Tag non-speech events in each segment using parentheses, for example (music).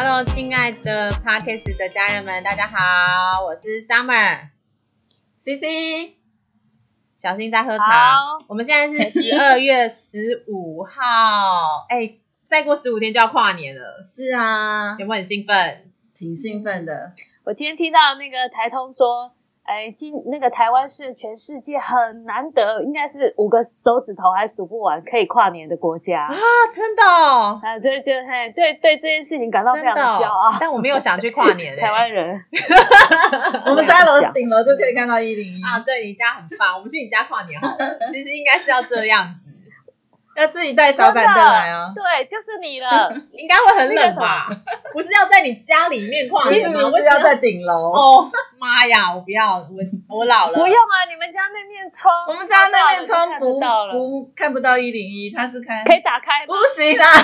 Hello，亲爱的 Parkes 的家人们，大家好，我是 Summer C C，小新在喝茶好。我们现在是 (laughs) 十二月十五号，哎，再过十五天就要跨年了，是啊，有没有很兴奋？挺兴奋的。我今天听到那个台通说，哎，今那个台湾是全世界很难得，应该是五个手指头还数不完可以跨年的国家啊，真的哦，啊，对，对嘿，对对这件事情感到非常的骄哦。傲。，但我没有想去跨年 (laughs) 欸。台湾人，(laughs) 我们家楼顶楼就可以看到一零一。啊，对你家很棒，我们去你家跨年好了。其实应该是要这样子，要自己带小板凳来啊。对，就是你了。(laughs) 应该会很冷吧？不是要在你家里面跨其年吗？不是要在顶楼，哦，妈呀，我不要，我我老了，不用啊，你们家那面窗，我们家那面窗看不到了，不看不到一零一，它是看可以打开吗不？行啊。(laughs)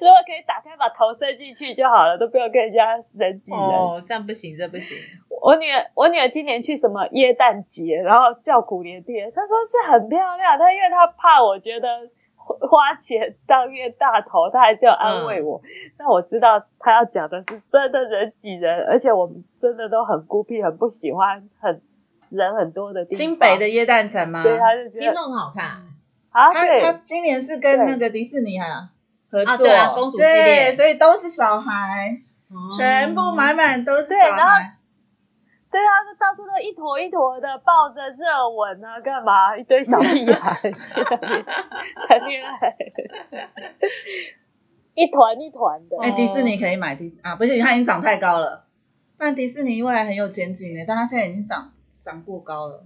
如果可以打开，把头伸进去就好了，都不用跟人家人挤人。哦，这样不行，这不行。我女儿，我女儿今年去什么耶诞节，然后叫苦连天，她说是很漂亮，她因为她怕我觉得花花钱当冤大头，她还是要安慰我。但我知道她要讲的是真的人挤人，而且我们真的都很孤僻，很不喜欢很人很多的地方。新北的耶诞城吗？对，她就觉听得众很好看，啊，他对他今年是跟那个迪士尼啊合作，啊对啊公主系列对，所以都是小孩，哦全部满满都是小然后孩。对啊，就到处都一坨一坨的抱着热吻啊，干嘛？一堆小屁孩去那边谈恋爱，一团一团的。哎，迪士尼可以买迪士啊，不是，他已经长太高了。不然迪士尼未来很有前景的，但他现在已经长长过高了。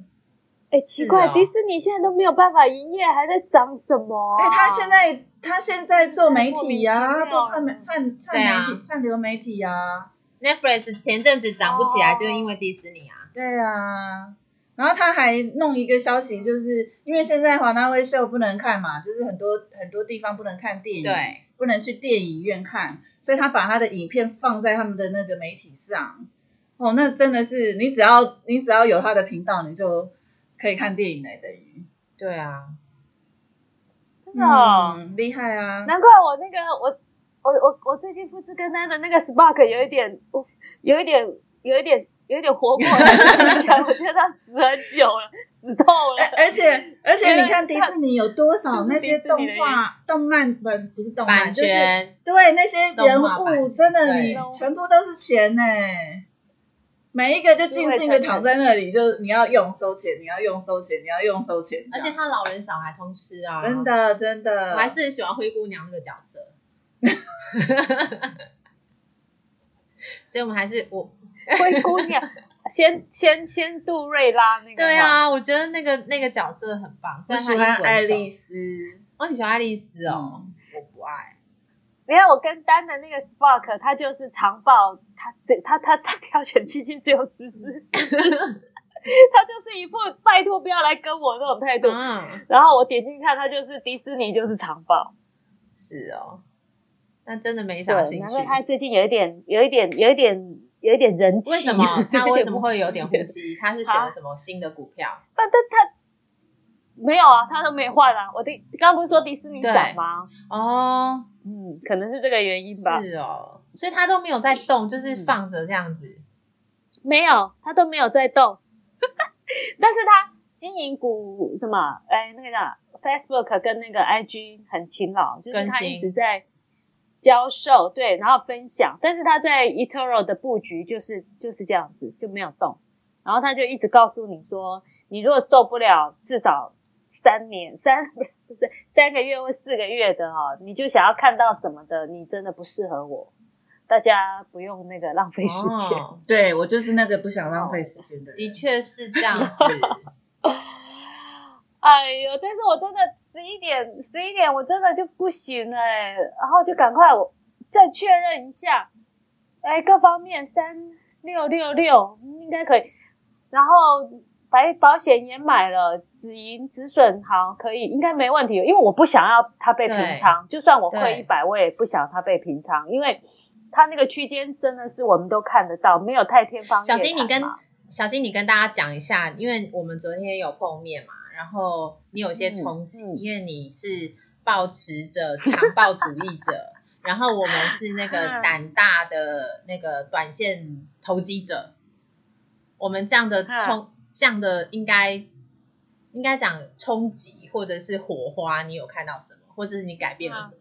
哎，奇怪，哦迪士尼现在都没有办法营业，还在涨什么啊？哎，他现在他现在做媒体呀，做串媒串串媒体串流媒体呀，Netflix 前阵子涨不起来，哦就是因为迪士尼啊。对啊。然后他还弄一个消息，就是因为现在华纳威秀不能看嘛，就是很多很多地方不能看电影，对，不能去电影院看，所以他把他的影片放在他们的那个媒体上。哦，那真的是你只要你只要有他的频道，你就可以看电影来等于。对啊，真的哦嗯，厉害啊！难怪我那个我我我我最近复制跟单的那个 Spark 有一点，我有一点有一点有一点活过来的迹象，我觉得他死很久了，死透了。而而且而且，你看迪士尼有多少那些动画、动漫不不是动漫，版就是对那些人物，真的你全部都是钱呢。每一个就静静的躺在那里，就你要用收钱，你要用收钱，你要用收钱，而且他老人小孩通吃啊，真。的真的，我还是很喜欢灰姑娘那个角色，(laughs) 所以我们还是我灰姑娘，(laughs) 先先先杜瑞拉那个。对，啊，我觉得那个那个角色很棒，虽我然他喜欢爱丽熟丝，哦，你喜欢爱丽丝哦，嗯我不爱。你看我跟丹的那个 Spark，他就是长抱，他这他他他挑选基金只有十只，他就是一副拜托不要来跟我那种态度。嗯，然后我点进去看，他就是迪士尼，就是长抱。是哦，那真的没啥对，兴趣难怪。他最近有一点，有一点，有一点，有一点人气。为什么他为什么会有点呼呼吸？他是选了什么新的股票？但但他没有啊，他都没换啊。我的刚刚不是说迪士尼涨吗？哦，嗯，可能是这个原因吧。是哦，所以他都没有在动，就是放着这样子。没有，他都没有在动。(laughs) 但是他经营股什么？哎，那个叫 Facebook 跟那个 IG 很勤劳，就是他一直在教授，对，然后分享。但是他在 eToro 的布局就是就是这样子，就没有动。然后他就一直告诉你说，你如果受不了，至少三年三 (laughs) 不是三个月或四个月的哈、你就想要看到什么的，你真的不适合我。大家不用那个浪费时间。哦对我就是那个不想浪费时间的人。的确是这样子。(laughs) 哎呦！但是我真的十一点十一点我真的就不行了哎、然后就赶快我再确认一下，哎，各方面三六六六应该可以，然后白保险也买了，止盈止损好可以，应该没问题，因为我不想要它被平仓，就算我亏对。一百，我也不想它被平仓，因为它那个区间真的是我们都看得到，没有太天方夜谭小新，你跟小新，你跟大家讲一下，因为我们昨天有碰面嘛，然后你有些冲击，因为你是抱持着强暴主义者，然后我们是那个 (laughs) 胆大的那个短线投机者。我们这样的冲，这样的应该应该讲冲击或者是火花，你有看到什么，或者是你改变了什么？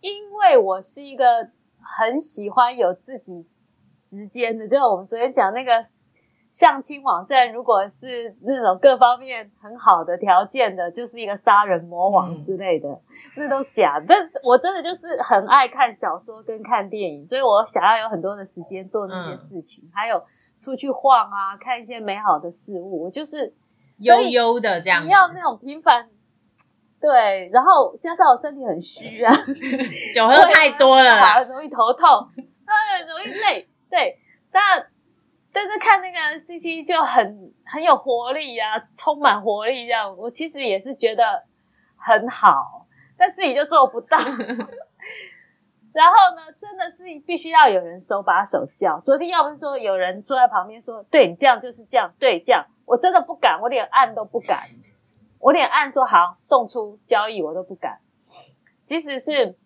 因为我是一个很喜欢有自己时间的，就是我们昨天讲那个相亲网站，如果是那种各方面很好的条件的，就是一个杀人魔王之类的，那都假。但我真的就是很爱看小说跟看电影，所以我想要有很多的时间做那些事情，还有出去晃啊，看一些美好的事物。我就是悠悠的这样，不要那种平凡。对，然后加上我身体很虚啊，(laughs) 酒喝太多了，(laughs) 容易头痛，哎，容易累。对，但但是看那个 C C 就很很有活力呀，充满活力这样，我其实也是觉得很好，但自己就做不到。(laughs) 然后呢，真的是必须要有人手把手教。昨天要不是说有人坐在旁边说，对你这样就是这样，对这样，我真的不敢，我连按都不敢。我连按说好送出交易我都不敢，即使是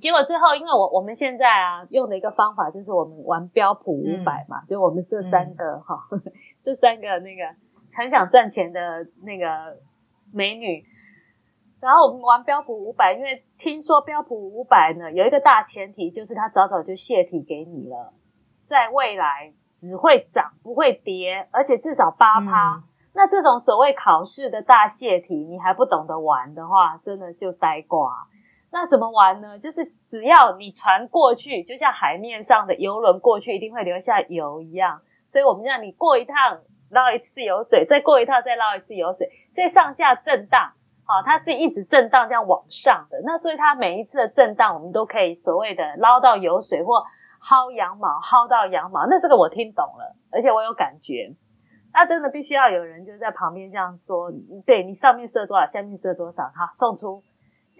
结果最后，因为我我们现在啊用的一个方法就是我们玩标普五百嘛，就我们这三个哈，(laughs) 这三个那个很想赚钱的那个美女，然后我们玩标普五百，因为听说标普五百呢有一个大前提，就是它早早就泄题给你了，在未来只会涨不会跌，而且至少八趴。那这种所谓考试的大泄题，你还不懂得玩的话，真的就呆瓜。那怎么玩呢？就是只要你船过去，就像海面上的游轮过去，一定会留下油一样。所以我们让你过一趟捞一次油水，再过一趟再捞一次油水，所以上下震荡，好，它是一直震荡这样往上的。那所以它每一次的震荡，我们都可以所谓的捞到油水或薅羊毛，薅到羊毛。那这个我听懂了，而且我有感觉。那真的必须要有人就在旁边这样说，对你上面设多少，下面设多少，好送出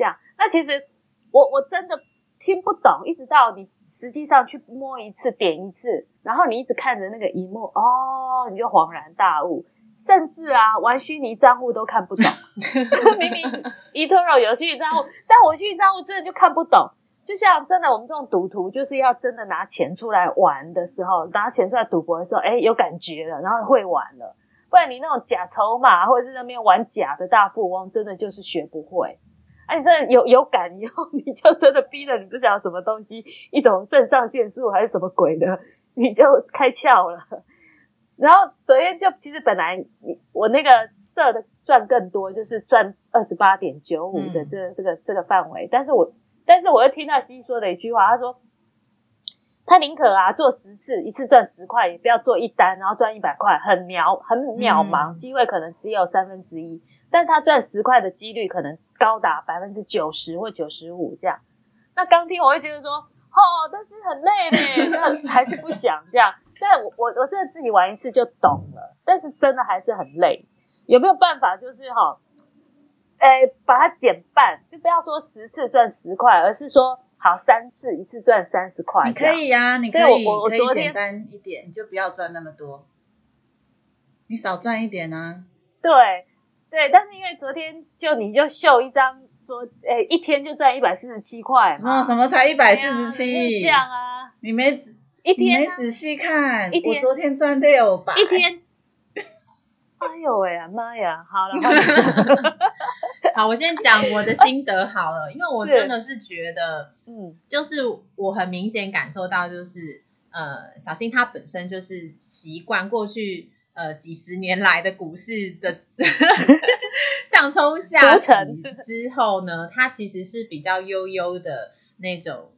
这样。那其实我我真的听不懂，一直到你实际上去摸一次，点一次，然后你一直看着那个荧幕，哦，你就恍然大悟。甚至啊，玩虚拟账户都看不懂，(laughs) 明明 eToro 有虚拟账户，但我虚拟账户真的就看不懂。就像真的，我们这种赌徒就是要真的拿钱出来玩的时候，拿钱出来赌博的时候，哎，有感觉了，然后会玩了。不然你那种假筹码或者是那边玩假的大富翁，真的就是学不会。哎，你真的有有感以后，(laughs) 你就真的逼着你不知道什么东西，一种肾上腺素还是什么鬼的，你就开窍了。然后昨天就其实本来你我那个设的赚更多，就是赚二十八点九五的这这个这个范围，但是我。但是我又听到西说的一句话，他说他宁可啊做十次，一次赚十块，也不要做一单，然后赚一百块，很渺很渺茫，机会可能只有三分之一，但他赚十块的几率可能高达百分之九十或九十五这样。那刚听我会觉得说，哦，但是很累呢，(laughs) 那还是不想这样。但我我我真的自己玩一次就懂了，但是真的还是很累。有没有办法就是哈？哎，把它减半，就不要说十次赚十块，而是说好三次，一次赚三十块。你可以呀，你可以，可以简单一点，你就不要赚那么多，你少赚一点啊。对对，但是因为昨天就你就秀一张说，哎，一天就赚一百四十七块，什么什么才一百四十七？这样啊？你没仔一天没仔细看，我昨天赚六百一天。哎呦喂啊妈呀！好了，(laughs) 好，我先讲我的心得好了，因为我真的是觉得，嗯，就是我很明显感受到，就是呃，小新他本身就是习惯过去呃几十年来的股市的 (laughs) 上冲下洗之后呢，他其实是比较悠悠的那种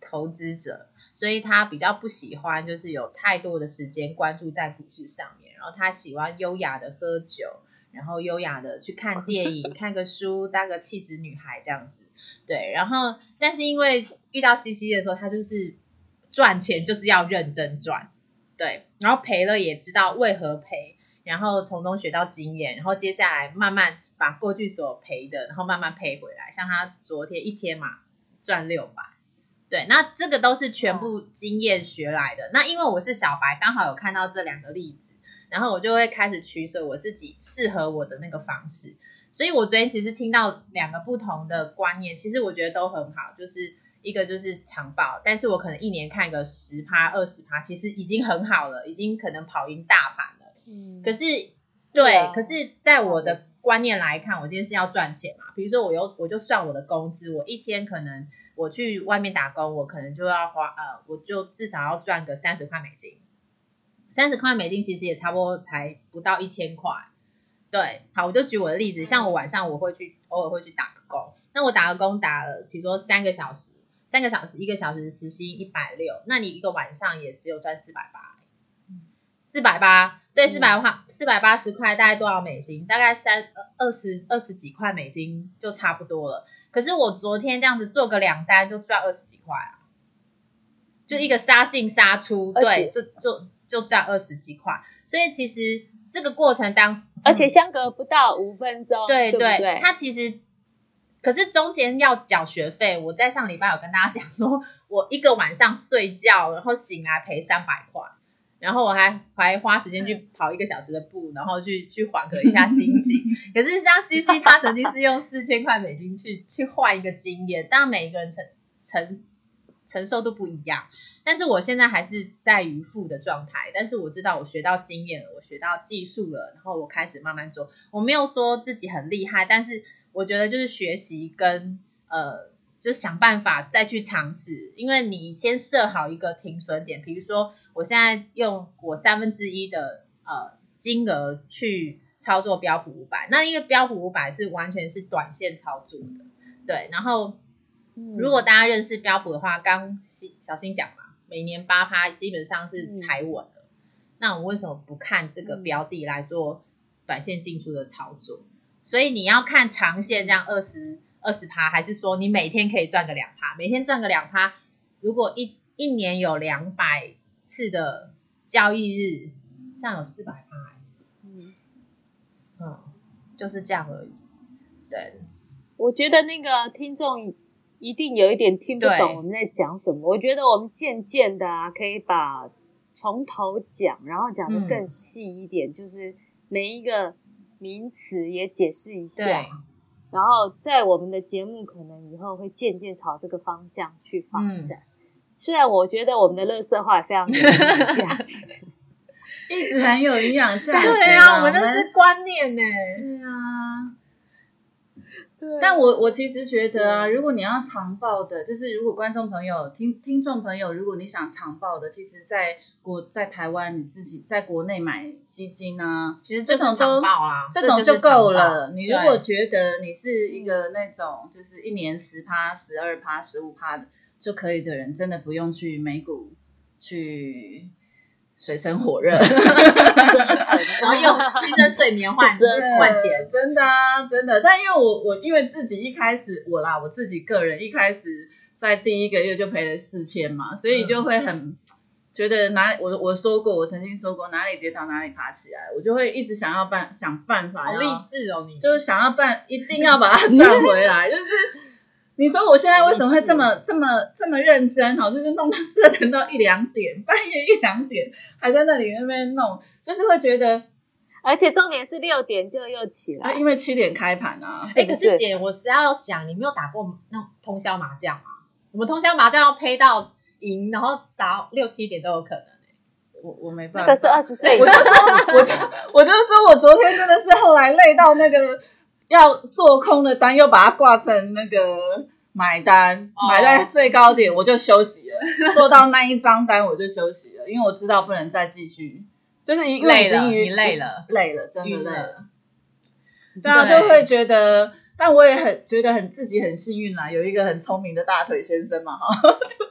投资者，所以他比较不喜欢就是有太多的时间关注在股市上面。然后他喜欢优雅的喝酒，然后优雅的去看 (laughs) 电影、看个书，当个气质女孩这样子。对，然后但是因为遇到 C C 的时候，他就是赚钱就是要认真赚，对，然后赔了也知道为何赔，然后从中学到经验，然后接下来慢慢把过去所赔的，然后慢慢赔回来。像他昨天一天嘛赚六百，对，那这个都是全部经验学来的。那因为我是小白，刚好有看到这两个例子。然后我就会开始取舍我自己适合我的那个方式，所以我昨天其实听到两个不同的观念，其实我觉得都很好，就是一个就是长报，但是我可能一年看个十趴二十趴，其实已经很好了，已经可能跑赢大盘了。嗯，可是对，可是在我的观念来看，我今天是要赚钱嘛，比如说我有我就算我的工资，我一天可能我去外面打工，我可能就要花呃，我就至少要赚个三十块美金，三十块美金其实也差不多才不到一千块。对，好，我就举我的例子，像我晚上我会去，偶尔会去打个工。那我打个工打了，比如说三个小时，三个小时，一个小时时薪一百六，那你一个晚上也只有赚四百八，四百八，对，四百块，四百八十块，大概多少美金？大概三二二十二十几块美金就差不多了。可是我昨天这样子做个两单就赚二十几块啊，就一个杀进杀出，对，就就就赚二十几块。所以其实这个过程当而且相隔不到五分钟，对对，它其实可是中间要缴学费。我在上礼拜有跟大家讲说，我一个晚上睡觉，然后醒来赔三百块，然后我还还花时间去跑一个小时的步，然后去去缓和一下心情。(laughs) 可是像西西，他曾经是用四千块美金去去换一个经验，当然每一个人承承承受都不一样。但是我现在还是在于负的状态，但是我知道我学到经验了，我学到技术了，然后我开始慢慢做。我没有说自己很厉害，但是我觉得就是学习跟呃，就想办法再去尝试。因为你先设好一个停损点，比如说我现在用我三分之一的呃金额去操作标普五百，那因为标普五百是完全是短线操作的，对。然后如果大家认识标普的话，刚小心讲嘛。每年八趴基本上是踩稳了，那我为什么不看这个标的来做短线进出的操作？所以你要看长线这样二十二十趴，还是说你每天可以赚个两趴？每天赚个两趴，如果一一年有两百次的交易日，这样有四百趴，嗯嗯，就是这样而已。对，我觉得那个听众。一定有一点听不懂我们在讲什么。我觉得我们渐渐的啊，可以把从头讲，然后讲的更细一点，就是每一个名词也解释一下。然后在我们的节目可能以后会渐渐朝这个方向去发展。虽然我觉得我们的乐色话非常有价值，(laughs) 一直很有营养价值。对啊，我们那是观念呢。对啊。但我我其实觉得啊，如果你要长报的，就是如果观众朋友、听听众朋友，如果你想长报的，其实在国在台湾你自己在国内买基金啊，其实这种都啊，这种就够了。你如果觉得你是一个那种就是一年十趴、十二趴、十五趴的就可以的人，真的不用去美股去。水深火热，(laughs) (laughs) 然后用牺牲睡眠换换钱，真的啊，真的。但因为我我因为自己一开始我啦，我自己个人一开始在第一个月就赔了四千嘛，所以就会很觉得哪我我说过，我曾经说过哪里跌倒哪里爬起来，我就会一直想要办想办法，好励志哦，你就是想要办，一定要把它 (laughs) 赚回来，就是。你说我现在为什么会这么这么这么认真？哈，就是弄到折腾到一两点，半夜一两点还在那里那边弄，就是会觉得，而且重点是六点就又起来，因为七点开盘啊。哎，可是姐，我是要讲，你没有打过那种通宵麻将吗？我们通宵麻将要配到赢，然后打六七点都有可能。我我没办法，可是二十岁，我就说，我就我就是说我昨天真的是后来累到那个。要做空的单又把它挂成那个买单，买在最高点我就休息了。做到那一张单我就休息了，因为我知道不能再继续，就是因为已经累了，累了，真的累了。大家就会觉得，但我也很觉得很自己很幸运啦，有一个很聪明的大腿先生嘛，哈，就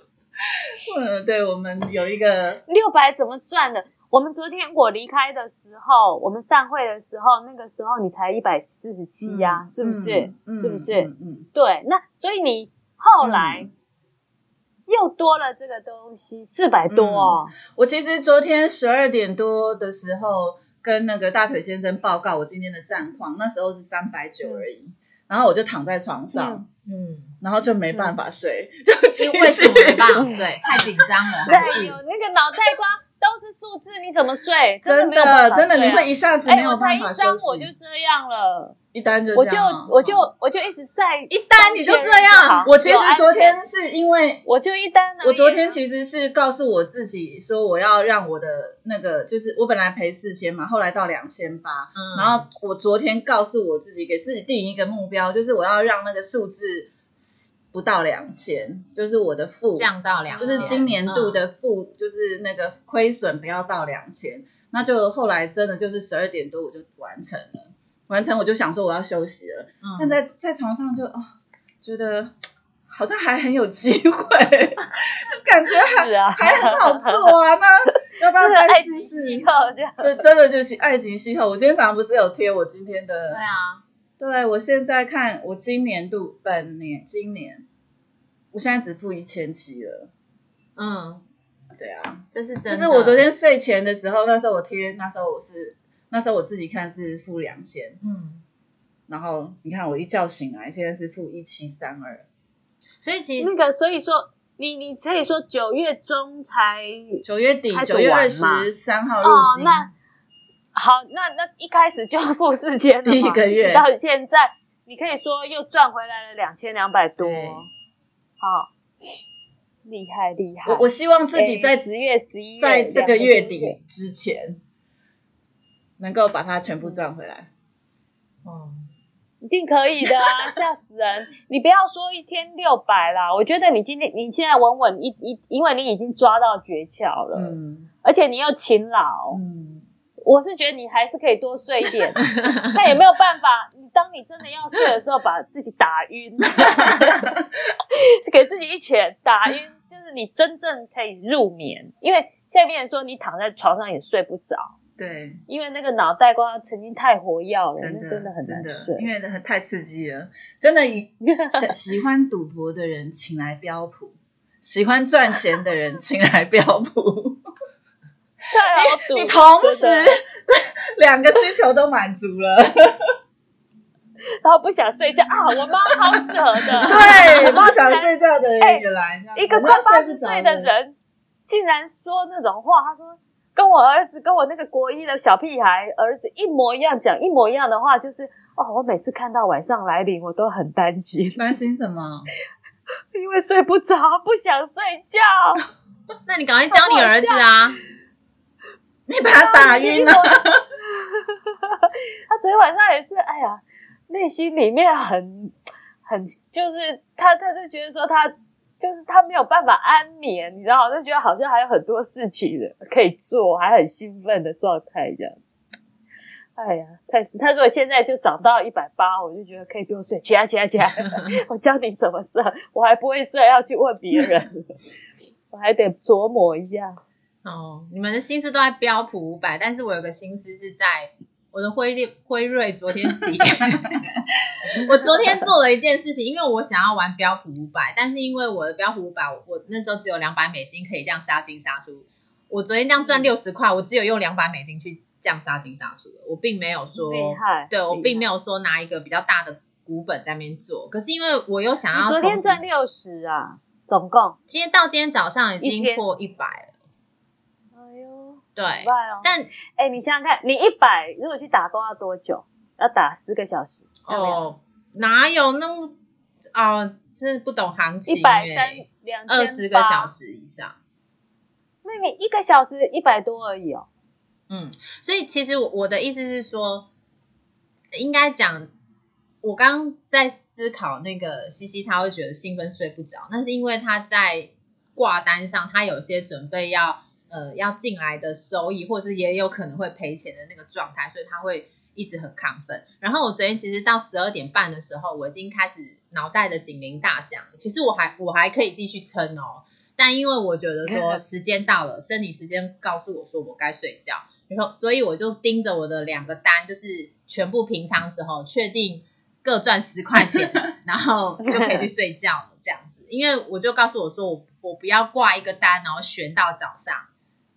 嗯，对我们有一个六百怎么赚的？我们昨天我离开的时候，我们散会的时候，那个时候你才一百四十七呀，是不是？是不是？嗯，对。那所以你后来又多了这个东西，四百多哦。我其实昨天十二点多的时候跟那个大腿先生报告我今天的战况，那时候是三百九而已。然后我就躺在床上，嗯，然后就没办法睡，就为什么没办法睡？(laughs) 太紧张了，对，有那个脑袋瓜。都是数字，你怎么睡？真的，真的，你会一下子没有办法休息。我就这样了。一单就我就我就我就一直在一单你就这样。我其实昨天是因为我就一单，我昨天其实是告诉我自己说我要让我的那个就是我本来赔四千嘛，后来到两千八，然后我昨天告诉我自己给自己定一个目标，就是我要让那个数字不到两千，就是我的负降到两，就是今年度的负就是那个亏损不要到两千，那就后来真的就是十二点多我就完成了。完成我就想说我要休息了，但在在床上就哦，觉得好像还很有机会，(laughs) 就感觉还还很好做啊，那 (laughs) 要不要再试试？这真的就是爱情信号。我今天早上不是有贴我今天的？对啊，对我现在看我今年度本年今年，我现在只付一千七了。嗯，对啊，这是真。就是我昨天睡前的时候，那时候我贴，那时候我是。那时候我自己看是付两千，嗯，然后你看我一觉醒来，现在是付一七三二，所以其实那个，所以说你你可以说九月中才九月底九月二十三号入金，那好，那那一开始就付四千，第一个月。到现在，你可以说又赚回来了两千两百多，好厉害厉害！我我希望自己在十月十一，在这个月底之前。能够把它全部赚回来，哦，一定可以的啊！(laughs) 吓死人！你不要说一天六百啦，我觉得你今天你现在稳稳一一，因为你已经抓到诀窍了，嗯，而且你又勤劳，嗯，我是觉得你还是可以多睡一点，(laughs) 但也没有办法，你当你真的要睡的时候，把自己打晕，(laughs) 给自己一拳打晕，就是你真正可以入眠，因为现在病人说你躺在床上也睡不着。对，因为那个脑袋瓜曾经太活跃了，真的真的很难睡，因为太刺激了。真的，(laughs) 喜喜欢赌博的人请来标普，喜欢赚钱的人请来标普。(laughs) 你你同时 (laughs) 两个需求都满足了，然后不想睡觉啊！我妈好适合的，(laughs) 对，不想睡觉的人也来，一个快八十岁的人竟然说那种话，他说。跟我儿子跟我那个国一的小屁孩儿子一模一样，讲一模一样的话，就是哦，我每次看到晚上来临，我都很担心。担心什么？因为睡不着，不想睡觉。那你赶快教你儿子啊！你把他打晕了。(laughs) 他昨天晚上也是，哎呀，内心里面很很，就是他他就觉得说他。就是他没有办法安眠，你知道，就觉得好像还有很多事情的可以做，还很兴奋的状态这样。哎呀，太死！他如果现在就长到一百八，我就觉得可以不用睡，起来起来起来，(laughs) 我教你怎么睡，我还不会睡，要去问别人，我还得琢磨一下。哦，你们的心思都在标普五百，但是我有个心思是在。我的辉瑞辉瑞昨天底，(laughs) (laughs) 我昨天做了一件事情，因为我想要玩标普五百，但是因为我的标普五百，我那时候只有两百美金可以这样杀进杀出。我昨天这样赚六十块，我只有用两百美金去这样杀进杀出的，我并没有说，对我并没有说拿一个比较大的股本在那边做。可是因为我又想要，昨天赚六十啊，总共今天到今天早上已经破一百了。对，但哎，你想想看，你一百如果去打工要多久？要打十个小时？哦，哪有那么啊？真不懂行情。一百三两二十个小时以上，那你一个小时一百多而已哦。嗯，所以其实我的意思是说，应该讲，我刚在思考那个西西，他会觉得兴奋睡不着，那是因为他在挂单上，他有些准备要。呃，要进来的收益，或者是也有可能会赔钱的那个状态，所以他会一直很亢奋。然后我昨天其实到十二点半的时候，我已经开始脑袋的警铃大响。其实我还我还可以继续撑哦，但因为我觉得说时间到了，生理时间告诉我说我该睡觉，然后所以我就盯着我的两个单，就是全部平仓之后，确定各赚十块钱，(laughs) 然后就可以去睡觉了。这样子，因为我就告诉我说，我我不要挂一个单，然后悬到早上。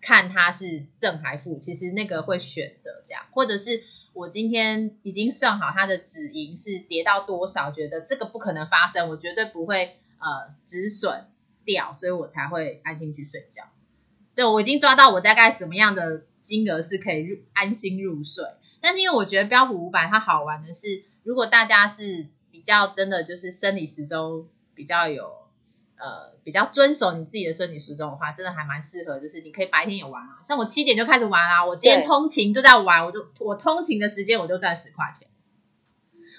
看它是正还负，其实那个会选择这样，或者是我今天已经算好它的止盈是跌到多少，觉得这个不可能发生，我绝对不会呃止损掉，所以我才会安心去睡觉。对我已经抓到我大概什么样的金额是可以入安心入睡，但是因为我觉得标普五百它好玩的是。如果大家是比较真的就是生理时钟比较有呃比较遵守你自己的生理时钟的话，真的还蛮适合，就是你可以白天也玩啊。像我七点就开始玩啊，我今天通勤就在玩，我就我通勤的时间我就赚十块钱。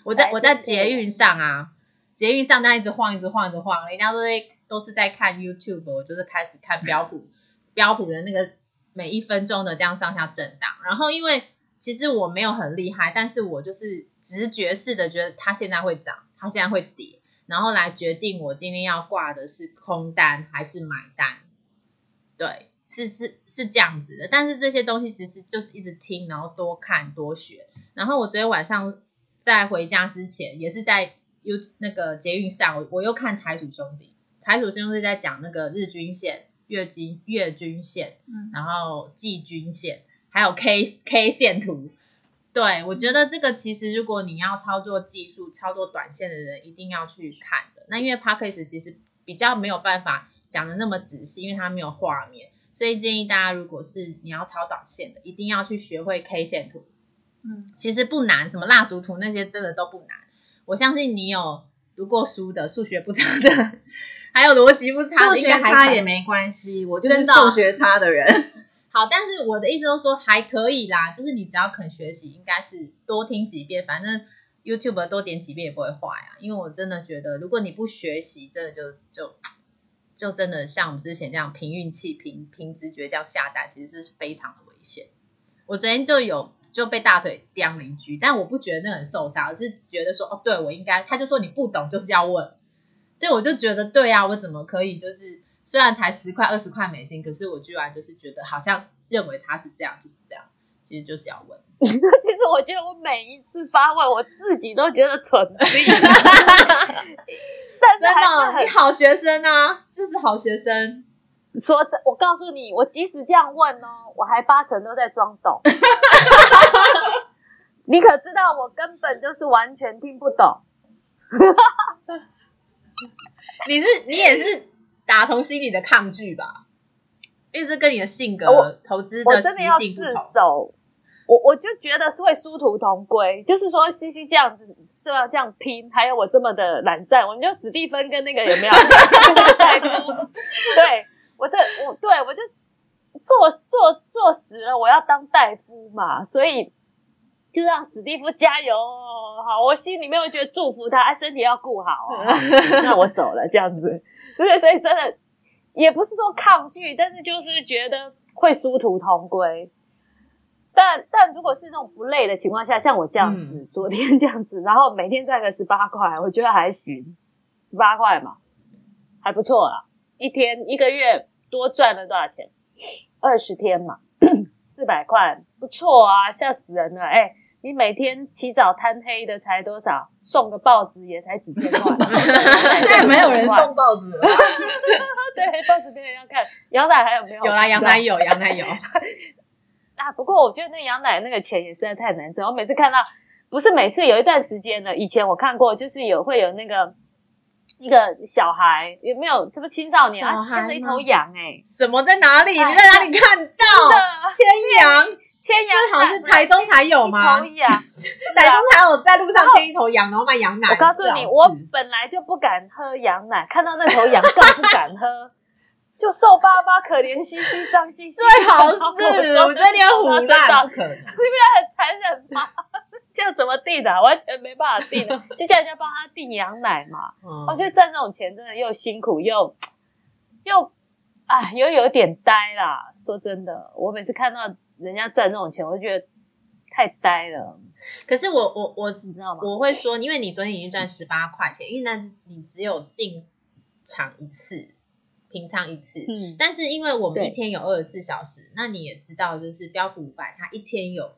我在我在捷运上啊，捷运上那一直晃一直晃一直晃，人家都在都是在看 YouTube，我就是开始看标普标普的那个每一分钟的这样上下震荡，然后因为。其实我没有很厉害，但是我就是直觉式的觉得它现在会涨，它现在会跌，然后来决定我今天要挂的是空单还是买单。对，是是是这样子的。但是这些东西只是就是一直听，然后多看多学。然后我昨天晚上在回家之前，也是在又那个捷运上，我我又看财主兄弟，财主兄弟在讲那个日均线、月均月均线，嗯，然后季均线。还有 K K 线图，对我觉得这个其实如果你要操作技术、操作短线的人，一定要去看的。那因为 p a c k a g e 其实比较没有办法讲的那么仔细，因为它没有画面，所以建议大家如果是你要抄短线的，一定要去学会 K 线图。嗯，其实不难，什么蜡烛图那些真的都不难。我相信你有读过书的，数学不差的，(laughs) 还有逻辑不差，数学差也没关系，我就是数学差的人。(laughs) 好，但是我的意思都说还可以啦，就是你只要肯学习，应该是多听几遍，反正 YouTube 多点几遍也不会坏啊。因为我真的觉得，如果你不学习，真的就就就真的像我们之前这样凭运气、凭凭直觉这样下单，其实是非常的危险。我昨天就有就被大腿叼了一句，但我不觉得那很受伤，而是觉得说哦，对我应该，他就说你不懂就是要问，对，我就觉得对啊，我怎么可以就是。虽然才十块二十块美金，可是我居然就是觉得好像认为他是这样就是这样，其实就是要问。(laughs) 其实我觉得我每一次发问，我自己都觉得蠢。(laughs) 但是真的，你好学生啊，这是好学生。说这，我告诉你，我即使这样问哦，我还八成都在装懂。(laughs) 你可知道，我根本就是完全听不懂。你是你也是。打从心里的抗拒吧，因为是跟你的性格、投资的习性不同。我我就觉得是会殊途同归，就是说西西这样子这样这样拼，还有我这么的懒散，我们就史蒂芬跟那个有没有？(laughs) 对，我这我对我就做做做实了，我要当大夫嘛，所以就让史蒂夫加油。好，我心里面会觉得祝福他，身体要顾好啊。(laughs) 那我走了，这样子。对，所以真的也不是说抗拒，但是就是觉得会殊途同归。但但如果是那种不累的情况下，像我这样子，昨天这样子，然后每天赚个十八块，我觉得还行，十八块嘛，还不错啦。一天一个月多赚了多少钱？二十天嘛，(coughs) 四百块，不错啊，吓死人了，哎。你每天起早贪黑的才多少？送个报纸也才几千块。(laughs) 现在没有人送报纸了。(laughs) 对，报纸没人要看。羊奶还有没有？有啦，羊奶有，(laughs) 羊奶有。啊，不过我觉得那羊奶那个钱也实在太难挣。我每次看到，不是每次有一段时间呢，以前我看过，就是有会有那个一个小孩，有没有？这不青少年啊，牵着一头羊哎？什么在哪里？你在哪里看到？牵羊。牵羊好像是台中才有吗？(laughs) 台中才有在路上牵一头羊，然后卖羊奶。我告诉你，我本来就不敢喝羊奶，看到那头羊更不敢喝，(laughs) 就瘦巴巴、可怜兮兮、脏兮兮。(laughs) 最好是，我觉得你很胡乱，不可能，你不是很残忍吗？这样怎么订的？完全没办法订，就叫人家帮他订羊奶嘛。我觉得赚这种钱真的又辛苦又又哎，又有点呆啦。说真的，我每次看到。人家赚这种钱，我就觉得太呆了。可是我我我只知道吗？我会说，因为你昨天已经赚十八块钱，因为那你只有进场一次，平仓一次。嗯。但是因为我们一天有二十四小时，那你也知道，就是标普五百它一天有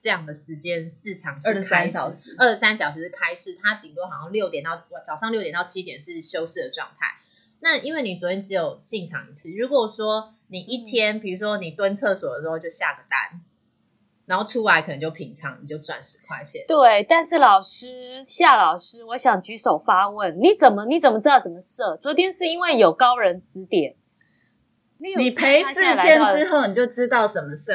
这样的时间，市场是开始二十三小时是开市，它顶多好像六点到早上六点到七点是休市的状态。那因为你昨天只有进场一次，如果说你一天，比如说你蹲厕所的时候就下个单，然后出来可能就平仓，你就赚十块钱。对，但是老师夏老师，我想举手发问，你怎么你怎么知道怎么设？昨天是因为有高人指点，你赔四千之后，你就知道怎么设。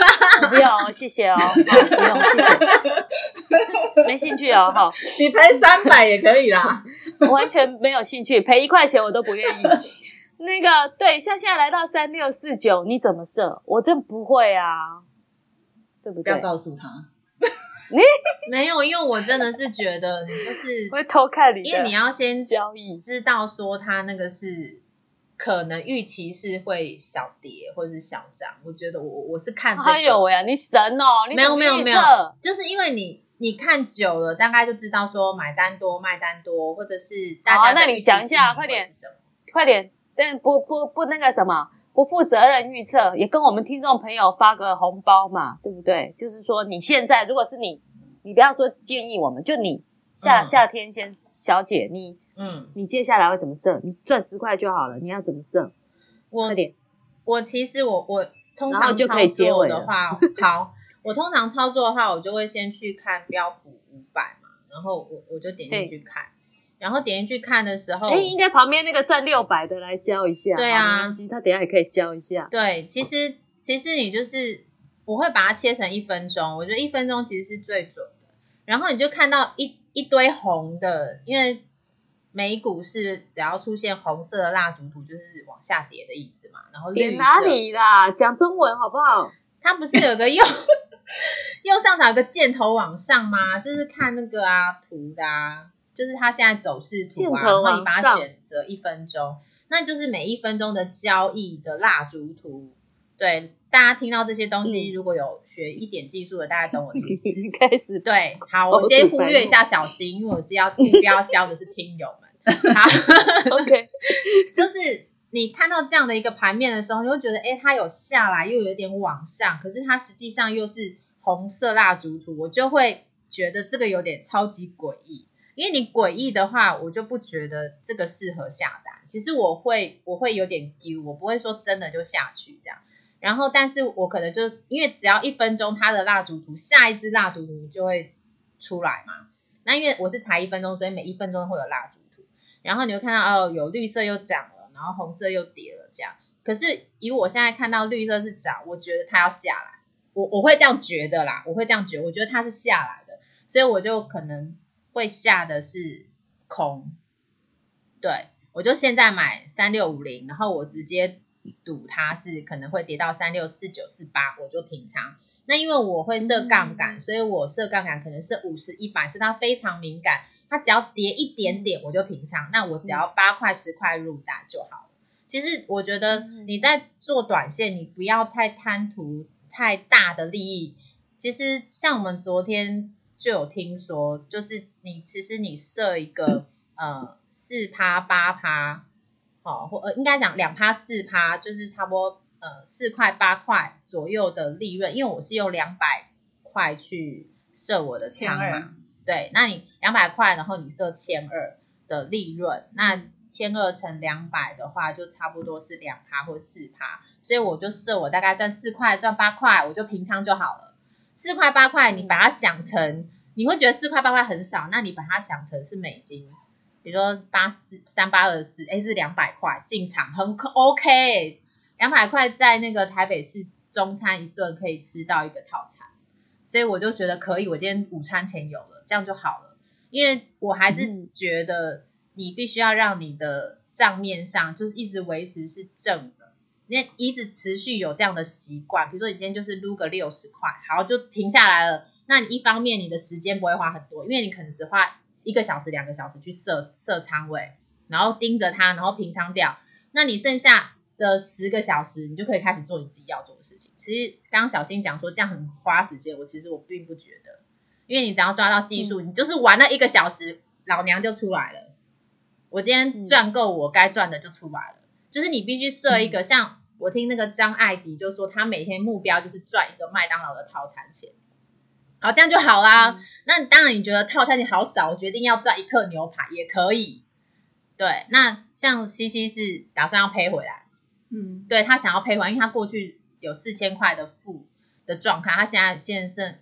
(laughs) 不用，谢谢哦，不用，谢谢。(laughs) 没兴趣哦，好。你赔三百也可以啦，(laughs) 完全没有兴趣，赔一块钱我都不愿意。那个，对，像现在来到三六四九，你怎么设？我真不会啊，对不对？不要告诉他。你没有，因为我真的是觉得你就是会偷看你，因为你要先交易，知道说他那个是可能预期是会小跌或者是小涨。我觉得我我是看，哎呦呀，你神哦！你没有没有没有，就是因为你你看久了，大概就知道说买单多卖单多，或者是大家那你讲一下，快点，快点，但不不不那个什么。不负责任预测，也跟我们听众朋友发个红包嘛，对不对？就是说，你现在如果是你，你不要说建议我们，就你夏夏天先小姐，你嗯，你接下来会怎么设？你赚十块就好了，你要怎么设？我点！我其实我我通常就可以结尾的话，(laughs) 好，我通常操作的话，我就会先去看标普五百嘛，然后我我就点进去看。然后点进去看的时候，哎，应该旁边那个赚六百的来教一下。对啊，他等下也可以教一下。对，其实其实你就是我会把它切成一分钟，我觉得一分钟其实是最准的。然后你就看到一一堆红的，因为美股是只要出现红色的蜡烛图，就是往下跌的意思嘛。然后点哪里啦？讲中文好不好？它不是有个右 (laughs) 右上角有个箭头往上吗？就是看那个啊图的啊。就是它现在走势图啊，然后你把它选择一分钟，那就是每一分钟的交易的蜡烛图。对，大家听到这些东西，如果有学一点技术的，大家懂我的意思。(laughs) 开始对，好，我先忽略一下小新，因为我是要目标教的是听友们。(laughs) 好，OK，(laughs) 就是你看到这样的一个盘面的时候，你会觉得，哎，它有下来，又有点往上，可是它实际上又是红色蜡烛图，我就会觉得这个有点超级诡异。因为你诡异的话，我就不觉得这个适合下单。其实我会，我会有点丢，我不会说真的就下去这样。然后，但是我可能就因为只要一分钟，它的蜡烛图下一支蜡烛图就会出来嘛。那因为我是才一分钟，所以每一分钟会有蜡烛图。然后你会看到哦，有绿色又涨了，然后红色又跌了这样。可是以我现在看到绿色是涨，我觉得它要下来，我我会这样觉得啦，我会这样觉得，我觉得它是下来的，所以我就可能。会下的是空，对我就现在买三六五零，然后我直接赌它是可能会跌到三六四九四八，我就平仓。那因为我会设杠杆，所以我设杠杆可能是五十一百，是它非常敏感，它只要跌一点点我就平仓，那我只要八块十块入单就好了。其实我觉得你在做短线，你不要太贪图太大的利益。其实像我们昨天。就有听说，就是你其实你设一个呃四趴八趴，哦或呃应该讲两趴四趴，就是差不多呃四块八块左右的利润，因为我是用两百块去设我的仓嘛，对，那你两百块，然后你设千二的利润，那千二乘两百的话，就差不多是两趴或四趴，所以我就设我大概赚四块赚八块，我就平仓就好了。四块八块，你把它想成，你会觉得四块八块很少，那你把它想成是美金，比如说八四三八二四，哎，是两百块进场很 OK，两百块在那个台北市中餐一顿可以吃到一个套餐，所以我就觉得可以，我今天午餐钱有了，这样就好了，因为我还是觉得你必须要让你的账面上就是一直维持是正的。你一直持续有这样的习惯，比如说你今天就是撸个六十块，好就停下来了。那你一方面你的时间不会花很多，因为你可能只花一个小时、两个小时去设设仓位，然后盯着它，然后平仓掉。那你剩下的十个小时，你就可以开始做你自己要做的事情。其实刚刚小新讲说这样很花时间，我其实我并不觉得，因为你只要抓到技术，你就是玩了一个小时，老娘就出来了。我今天赚够我该赚的就出来了。就是你必须设一个，像我听那个张艾迪就说，他每天目标就是赚一个麦当劳的套餐钱，好，这样就好啦。那当然，你觉得套餐钱好少，我决定要赚一克牛排也可以。对，那像西西是打算要赔回来，嗯，对他想要赔回来，因为他过去有四千块的负的状态，他现在现在剩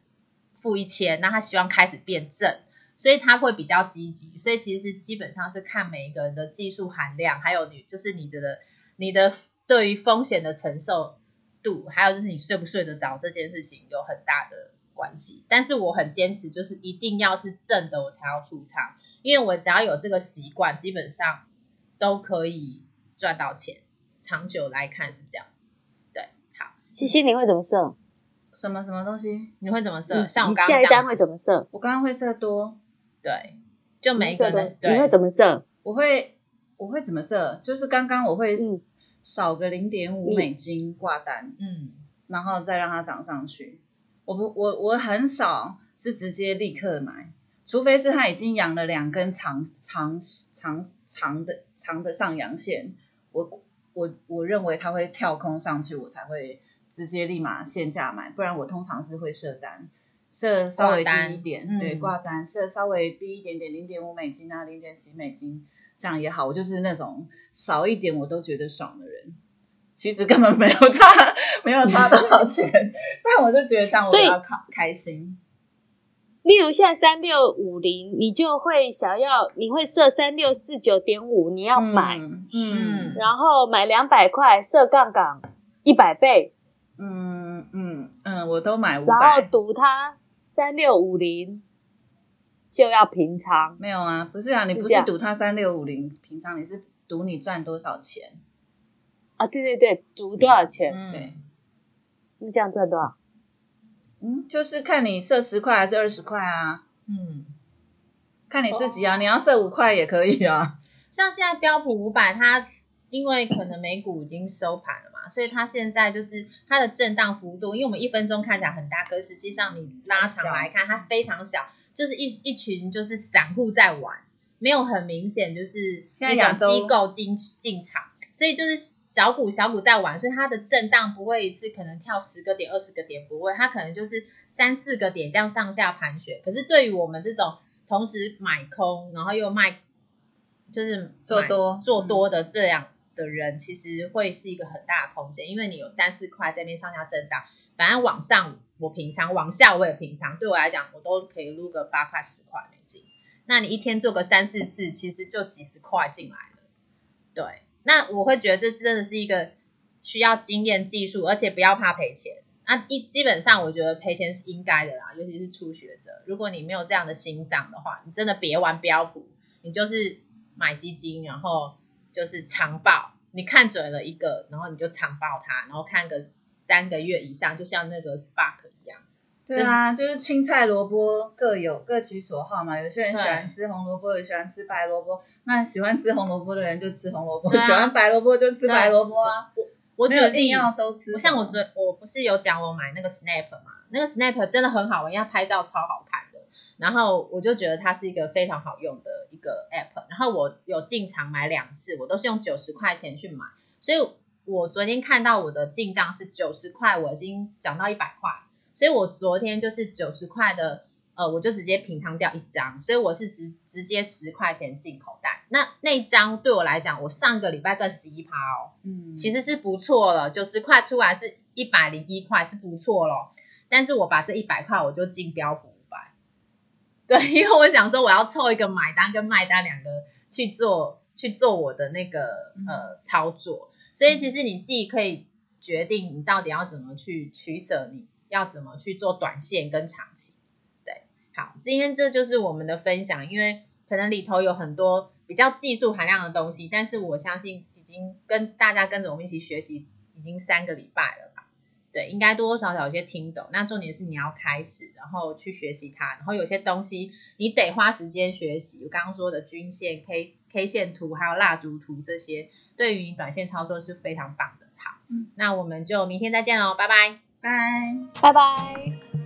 负一千，那他希望开始变正。所以他会比较积极，所以其实基本上是看每一个人的技术含量，还有你就是你觉得你的对于风险的承受度，还有就是你睡不睡得着这件事情有很大的关系。但是我很坚持，就是一定要是正的我才要出场，因为我只要有这个习惯，基本上都可以赚到钱。长久来看是这样子。对，好，西西你会怎么设？什么什么东西？你会怎么设？像我刚刚讲，会怎么设？我刚刚会设多。对，就每一个人，你会怎么设？我会我会怎么设？就是刚刚我会少个零点五美金挂单，嗯，然后再让它涨上去。我不我我很少是直接立刻买，除非是他已经养了两根长长长长的长的上阳线，我我我认为它会跳空上去，我才会直接立马限价买，不然我通常是会设单。设稍微低一点，对，挂单设稍微低一点点，零点五美金啊，零点几美金，这样也好。我就是那种少一点我都觉得爽的人，其实根本没有差，没有差多少钱，但我就觉得这样我要开开心。例如现在三六五零，你就会想要，你会设三六四九点五，你要买，嗯，然后买两百块，设杠杆一百倍，嗯嗯嗯，我都买五百，然后赌它。三六五零就要平仓？没有啊，不是啊，你不是赌它三六五零平仓，你是赌你赚多少钱啊？对对对，赌多少钱？对，那这样赚多少？嗯，就是看你设十块还是二十块啊？嗯，看你自己啊，你要设五块也可以啊。像现在标普五百，它。因为可能美股已经收盘了嘛，所以它现在就是它的震荡幅度，因为我们一分钟看起来很大，可实际上你拉长来看，它非常小，就是一一群就是散户在玩，没有很明显就是那种机构进进场，所以就是小股小股在玩，所以它的震荡不会一次可能跳十个点、二十个点，不会，它可能就是三四个点这样上下盘旋。可是对于我们这种同时买空然后又卖，就是做多做多的这样。的人其实会是一个很大的空间，因为你有三四块在那边上下震荡，反正往上我平常，往下我也平常，对我来讲我都可以撸个八块十块美金。那你一天做个三四次，其实就几十块进来了。对，那我会觉得这真的是一个需要经验、技术，而且不要怕赔钱。那一基本上我觉得赔钱是应该的啦，尤其是初学者，如果你没有这样的心脏的话，你真的别玩标普，你就是买基金，然后。就是长报，你看准了一个，然后你就长报它，然后看个三个月以上，就像那个 Spark 一样。对啊，就是青菜萝卜各有各取所好嘛。有些人喜欢吃红萝卜，有喜欢吃白萝卜。那喜欢吃红萝卜的人就吃红萝卜，喜欢白萝卜就吃白萝卜啊。我我觉得一定要都吃。像我昨我不是有讲我买那个 Snap 嘛，那个 Snap 真的很好玩，因为拍照超好看的。然后我就觉得它是一个非常好用的一个 app，然后我有进场买两次，我都是用九十块钱去买，所以我昨天看到我的进账是九十块，我已经涨到一百块，所以我昨天就是九十块的，呃，我就直接平仓掉一张，所以我是直直接十块钱进口袋，那那张对我来讲，我上个礼拜赚十一趴哦，嗯，其实是不错了，九十块出来是一百零一块是不错咯。但是我把这一百块我就进标普。(laughs) 对，因为我想说我要凑一个买单跟卖单两个去做去做我的那个呃操作，所以其实你自己可以决定你到底要怎么去取舍，你要怎么去做短线跟长期。对，好，今天这就是我们的分享，因为可能里头有很多比较技术含量的东西，但是我相信已经跟大家跟着我们一起学习已经三个礼拜了吧。对，应该多多少少有些听懂。那重点是你要开始，然后去学习它。然后有些东西你得花时间学习。我刚刚说的均线、K K 线图，还有蜡烛图这些，对于你短线操作是非常棒的。好，那我们就明天再见喽，拜拜拜拜拜拜。